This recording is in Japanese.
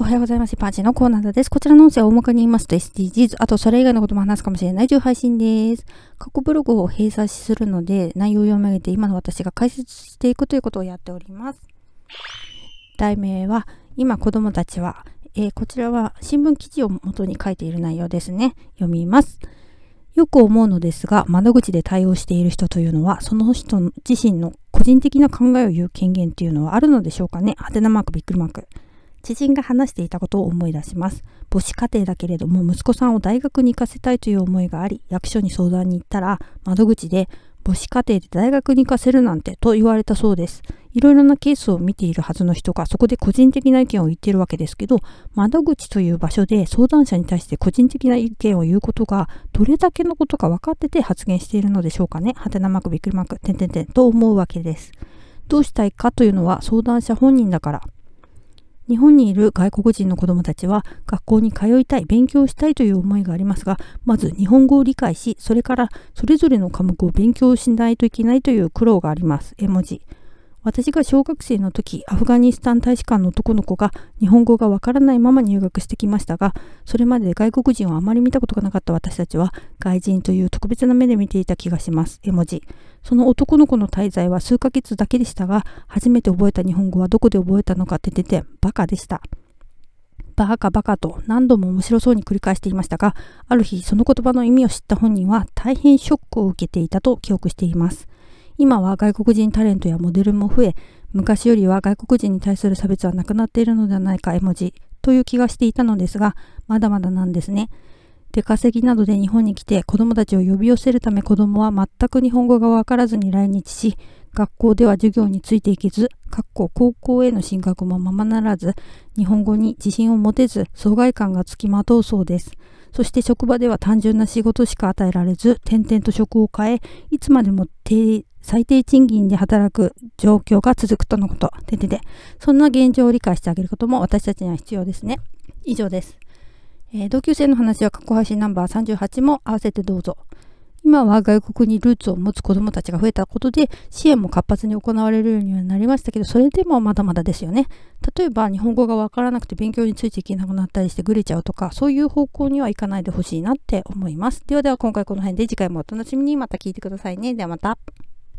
おはようございます。パンチのコーナーです。こちらの音声は大まかに言いますと SDGs、あとそれ以外のことも話すかもしれないという配信です。過去ブログを閉鎖するので、内容を読み上げて今の私が解説していくということをやっております。題名は、今子供たちは、えー、こちらは新聞記事を元に書いている内容ですね。読みます。よく思うのですが、窓口で対応している人というのは、その人自身の個人的な考えを言う権限っていうのはあるのでしょうかね。はてなマーク、びっくりマーク。知人が話していたことを思い出します。母子家庭だけれども息子さんを大学に行かせたいという思いがあり、役所に相談に行ったら窓口で母子家庭で大学に行かせるなんてと言われたそうです。いろいろなケースを見ているはずの人がそこで個人的な意見を言っているわけですけど、窓口という場所で相談者に対して個人的な意見を言うことがどれだけのことか分かってて発言しているのでしょうかね。はてなマークびっくりマーク、てんてんてんと思うわけです。どうしたいかというのは相談者本人だから。日本にいる外国人の子どもたちは学校に通いたい、勉強したいという思いがありますが、まず日本語を理解し、それからそれぞれの科目を勉強しないといけないという苦労があります。絵文字。私が小学生の時、アフガニスタン大使館の男の子が日本語がわからないまま入学してきましたが、それまで外国人をあまり見たことがなかった私たちは、外人という特別な目で見ていた気がします。絵文字。その男の子の滞在は数ヶ月だけでしたが、初めて覚えた日本語はどこで覚えたのかって出て、バカでした。バカバカと何度も面白そうに繰り返していましたが、ある日その言葉の意味を知った本人は大変ショックを受けていたと記憶しています。今は外国人タレントやモデルも増え、昔よりは外国人に対する差別はなくなっているのではないか絵文字という気がしていたのですが、まだまだなんですね。出稼ぎなどで日本に来て子供たちを呼び寄せるため子供は全く日本語がわからずに来日し、学校では授業についていけず、高校への進学もままならず、日本語に自信を持てず、疎外感がつきまとうそうです。そして職場では単純な仕事しか与えられず、転々と職を変え、いつまでも定最低賃金で働く状況が続くとのこと。ててて。そんな現状を理解してあげることも私たちには必要ですね。以上です。えー、同級生の話は過去配信ナンバー38も合わせてどうぞ。今は外国にルーツを持つ子どもたちが増えたことで支援も活発に行われるようにはなりましたけどそれでもまだまだですよね。例えば日本語がわからなくて勉強についていけなくなったりしてぐれちゃうとかそういう方向にはいかないでほしいなって思います。ではでは今回この辺で次回もお楽しみにまた聞いてくださいね。ではまた。